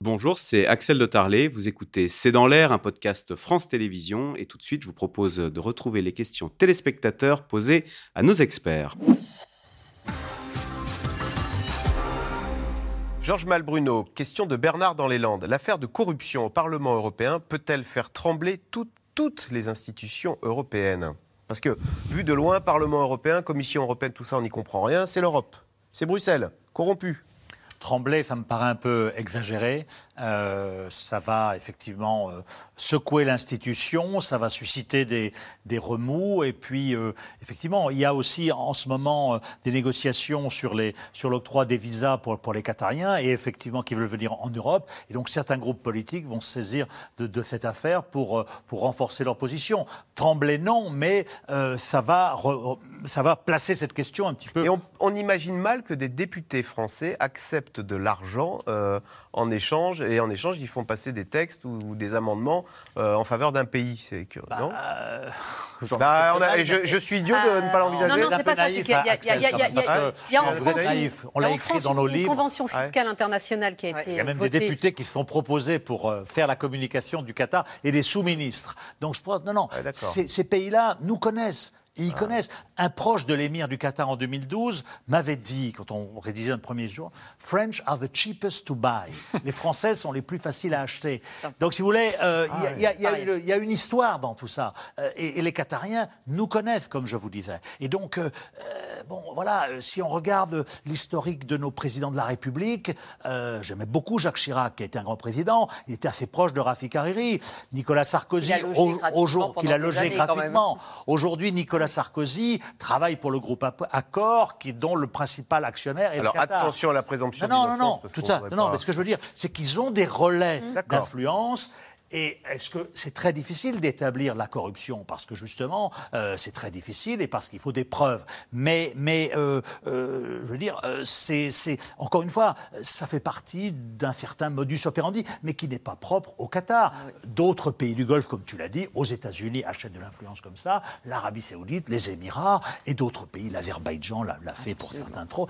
Bonjour, c'est Axel de Tarlet. Vous écoutez C'est dans l'air, un podcast France Télévisions. Et tout de suite, je vous propose de retrouver les questions téléspectateurs posées à nos experts. Georges Malbruno, question de Bernard dans les Landes. L'affaire de corruption au Parlement européen peut-elle faire trembler toutes les institutions européennes? Parce que, vu de loin, Parlement européen, Commission européenne, tout ça, on n'y comprend rien. C'est l'Europe. C'est Bruxelles, corrompu. Trembler, ça me paraît un peu exagéré. Euh, ça va effectivement euh, secouer l'institution, ça va susciter des, remous. Et puis, euh, effectivement, il y a aussi en ce moment des négociations sur l'octroi des visas pour, les Qatariens et effectivement qui veulent venir en Europe. Et donc, certains groupes politiques vont se saisir de, cette affaire pour renforcer leur position. Trembler, non, mais ça va placer cette question un petit peu. Et on imagine mal que des députés français acceptent de l'argent en échange et en échange, ils font passer des textes ou, des amendements euh, en faveur d'un pays. C'est que, bah, non euh, bah, je, suis idiot de ne pas l'envisager. Non, non, c'est pas ça. Il y a en France, on l'a écrit dans nos livres. Une convention fiscale internationale qui a été. Il y a même des députés qui se sont proposés pour euh, faire la communication du Qatar et des sous-ministres. Donc je pense, non, non, ces pays-là nous connaissent ils ah. connaissent. Un proche de l'émir du Qatar en 2012 m'avait dit, quand on rédigeait le premier jour, French are the cheapest to buy. les Françaises sont les plus faciles à acheter. Donc, si vous voulez, il y, a une histoire dans tout ça. Euh, et, les Qatariens nous connaissent, comme je vous disais. Et donc, euh, euh, bon, voilà, si on regarde l'historique de nos présidents de la République, j'aimais beaucoup Jacques Chirac, qui a été un grand président. Il était assez proche de Rafik Hariri. Nicolas Sarkozy, qu'il a logé gratuitement. Aujourd'hui, Nicolas Sarkozy travaille pour le groupe Accor, qui, dont le principal actionnaire est Alors, le Qatar. attention à la présomption non, non, non, non, tout ça. Non, mais ce que je veux dire, c'est qu'ils ont des relais d'influence et est-ce que c'est très difficile d'établir la corruption? Parce que justement, euh, c'est très difficile et parce qu'il faut des preuves. Mais, mais euh, euh, je veux dire, c'est, encore une fois, ça fait partie d'un certain modus operandi, mais qui n'est pas propre au Qatar. Ah D'autres pays du Golfe, comme tu l'as dit, aux États-Unis achètent de l'influence comme ça, l'Arabie Saoudite, les Émirats et d'autres pays, l'Azerbaïdjan l'a, fait pour certains trop.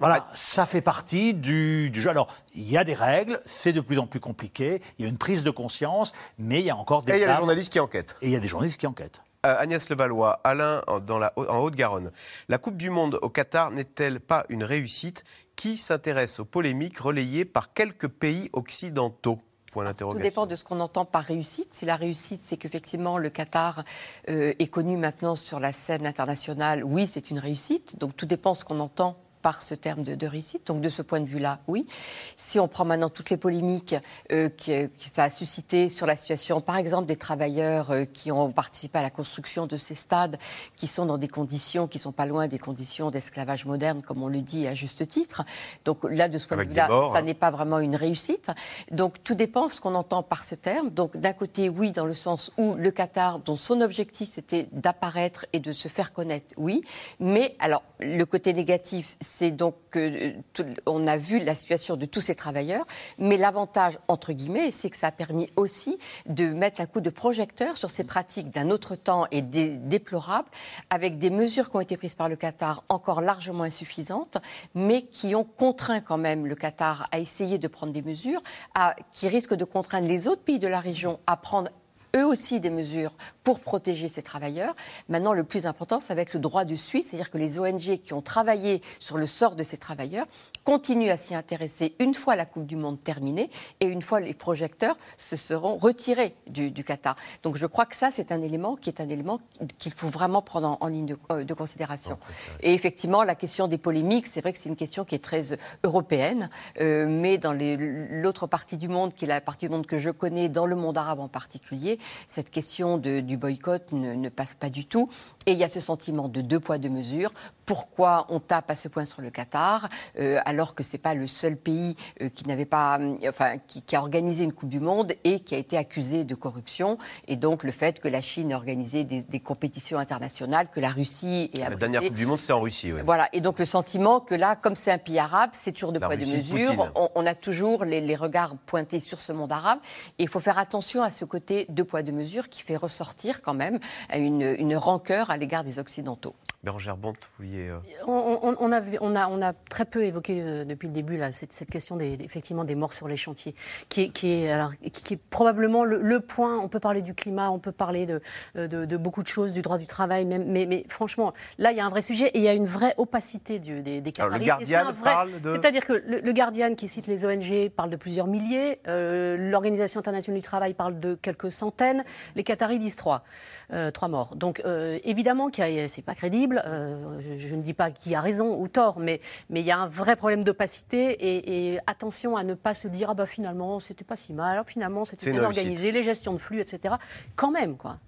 Voilà, ça fait partie du, jeu. Alors, il y a des règles, c'est de plus en plus compliqué, il y a une prise de conscience, mais il y a encore des... Et il y a des journalistes qui enquêtent. Et il y a des journalistes qui enquêtent. Euh, Agnès Levallois, Alain dans la, en Haute-Garonne. La Coupe du Monde au Qatar n'est-elle pas une réussite? Qui s'intéresse aux polémiques relayées par quelques pays occidentaux? Tout dépend de ce qu'on entend par réussite. Si la réussite, c'est qu'effectivement le Qatar euh, est connu maintenant sur la scène internationale, oui, c'est une réussite. Donc tout dépend de ce qu'on entend par ce terme de, réussite. Donc de ce point de vue-là, oui. Si on prend maintenant toutes les polémiques euh, que, ça a suscité sur la situation, par exemple des travailleurs euh, qui ont participé à la construction de ces stades, qui sont dans des conditions qui sont pas loin des conditions d'esclavage moderne, comme on le dit à juste titre. Donc là, de ce point de vue-là, ça hein. n'est pas vraiment une réussite. Donc tout dépend de ce qu'on entend par ce terme. Donc d'un côté, oui, dans le sens où le Qatar, dont son objectif c'était d'apparaître et de se faire connaître, oui. Mais alors le côté négatif, c'est donc que on a vu la situation de tous ces travailleurs, mais l'avantage entre guillemets, c'est que ça a permis aussi de mettre un coup de projecteur sur ces pratiques d'un autre temps et déplorables, avec des mesures qui ont été prises par le Qatar encore largement insuffisantes, mais qui ont contraint quand même le Qatar à essayer de prendre des mesures, qui risquent de contraindre les autres pays de la région à prendre eux aussi des mesures pour protéger ces travailleurs. Maintenant, le plus important, ça va être le droit de suite, c'est-à-dire que les ONG qui ont travaillé sur le sort de ces travailleurs continuent à s'y intéresser une fois la Coupe du Monde terminée et une fois les projecteurs se seront retirés du, Qatar. Donc je crois que ça, c'est un élément qui est un élément qu'il faut vraiment prendre en, ligne de, euh, considération. Et effectivement, la question des polémiques, c'est vrai que c'est une question qui est très européenne, euh, mais dans l'autre partie du monde, qui est la partie du monde que je connais, dans le monde arabe en particulier, cette question du boycott ne, passe pas du tout. Et il y a ce sentiment de deux poids, deux mesures. Pourquoi on tape à ce point sur le Qatar, euh, alors que ce n'est pas le seul pays euh, qui n'avait pas, euh, enfin, qui, a organisé une Coupe du Monde et qui a été accusé de corruption? Et donc le fait que la Chine ait organisé des, compétitions internationales, que la Russie ait La dernière Coupe du Monde, c'est en Russie, oui. Voilà. Et donc le sentiment que là, comme c'est un pays arabe, c'est toujours deux poids, deux mesures. On, a toujours les, les, regards pointés sur ce monde arabe. Et il faut faire attention à ce côté poids, deux mesures qui fait ressortir quand même une, une rancœur à l'égard des Occidentaux. Bérangère Bonte, vous vouliez. Euh, on, a, on, a, on, a, très peu évoqué euh, depuis le début là, cette, cette, question des, effectivement, des morts sur les chantiers, qui est, qui est, alors, qui, est probablement le, point. On peut parler du climat, on peut parler de, euh, de, de, beaucoup de choses, du droit du travail, même, mais, mais, franchement, là, il y a un vrai sujet et il y a une vraie opacité du, des, des le Guardian parle de. C'est-à-dire que le, Guardian, qui cite les ONG, parle de plusieurs milliers. L'Organisation internationale du travail parle de quelques centaines. Les Qataris disent trois, trois morts. Donc, évidemment, c'est pas crédible. Euh, je, ne dis pas qui a raison ou tort, mais il y a un vrai problème d'opacité et, attention à ne pas se dire ah bah finalement c'était pas si mal, finalement c'était bien organisé, les gestions de flux, etc. Quand même quoi.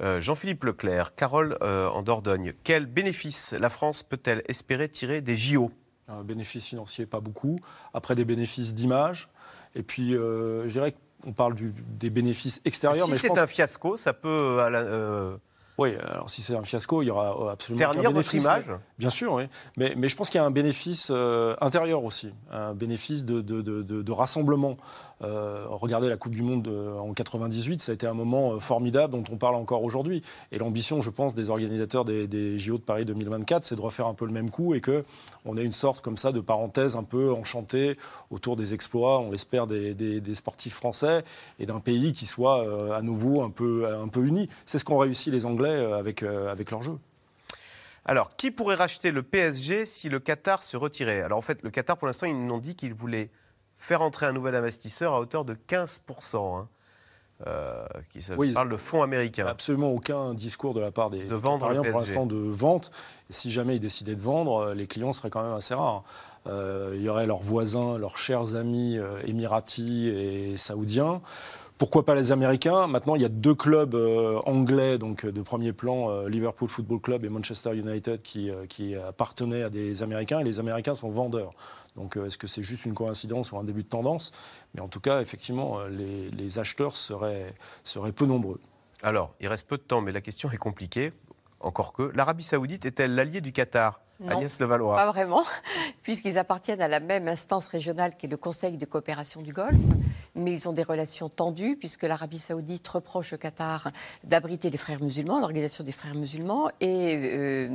Euh, Jean-Philippe Leclerc, Carole euh, en Dordogne, quel bénéfice la France peut-elle espérer tirer des JO Un bénéfice financier, pas beaucoup. Après, des bénéfices d'image. Et puis, je dirais qu'on parle des bénéfices extérieurs. Si c'est un fiasco, ça peut oui, alors si c'est un fiasco, il y aura euh, absolument Ternir votre image Bien sûr, oui. Mais, mais je pense qu'il y a un bénéfice euh, intérieur aussi, un bénéfice de, de, de, de rassemblement. Euh, regardez la Coupe du Monde en 98, ça a été un moment formidable dont on parle encore aujourd'hui. Et l'ambition, je pense, des organisateurs des, des, JO de Paris 2024, c'est de refaire un peu le même coup et que on ait une sorte comme ça de parenthèse un peu enchantée autour des exploits, on l'espère, des, des, des, sportifs français et d'un pays qui soit à nouveau un peu, un peu uni. C'est ce qu'ont réussi les Anglais euh, avec, euh, avec leur jeu. Alors, qui pourrait racheter le PSG si le Qatar se retirait? Alors, en fait, le Qatar, pour l'instant, ils nous ont dit qu'ils voulaient faire entrer un nouvel investisseur à hauteur de 15%. Hein. Euh, qui se parle de fonds américains. Absolument aucun discours de la part des de vendre pour l'instant de vente. Si jamais ils décidaient de vendre, les clients seraient quand même assez rares. il y aurait leurs voisins, leurs chers amis émiratis et saoudiens. Pourquoi pas les Américains Maintenant, il y a deux clubs euh, anglais donc de premier plan, euh, Liverpool Football Club et Manchester United, qui, euh, qui, appartenaient à des Américains. Et les Américains sont vendeurs. Donc, est-ce que c'est juste une coïncidence ou un début de tendance? Mais en tout cas, effectivement, les, les acheteurs seraient, seraient peu nombreux. Alors, il reste peu de temps, mais la question est compliquée. Encore que, l'Arabie Saoudite est-elle l'allié du Qatar? Non, Pas vraiment, puisqu'ils appartiennent à la même instance régionale qui est le Conseil de coopération du Golfe, mais ils ont des relations tendues puisque l'Arabie saoudite reproche au Qatar d'abriter les frères musulmans, l'organisation des frères musulmans, et euh,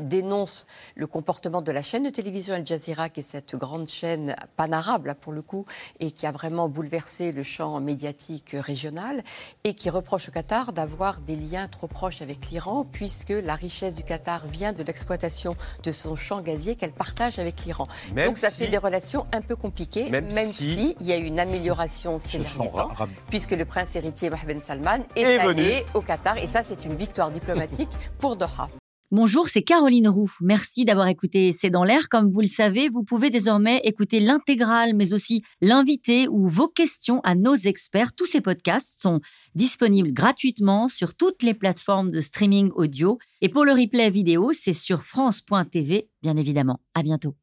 dénonce le comportement de la chaîne de télévision Al Jazeera, qui est cette grande chaîne panarabe, pour le coup, et qui a vraiment bouleversé le champ médiatique régional, et qui reproche au Qatar d'avoir des liens trop proches avec l'Iran, puisque la richesse du Qatar vient de l'exploitation de son champ gazier qu'elle partage avec l'Iran. Donc ça fait des relations un peu compliquées, même, s'il y a une amélioration ces derniers temps, puisque le prince héritier Mohamed Salman est, allé au Qatar, et ça c'est une victoire diplomatique pour Doha. Bonjour, c'est Caroline Roux. Merci d'avoir écouté C'est dans l'air. Comme vous le savez, vous pouvez désormais écouter l'intégrale, mais aussi l'invité ou vos questions à nos experts. Tous ces podcasts sont disponibles gratuitement sur toutes les plateformes de streaming audio. Et pour le replay vidéo, c'est sur France.tv, bien évidemment. À bientôt.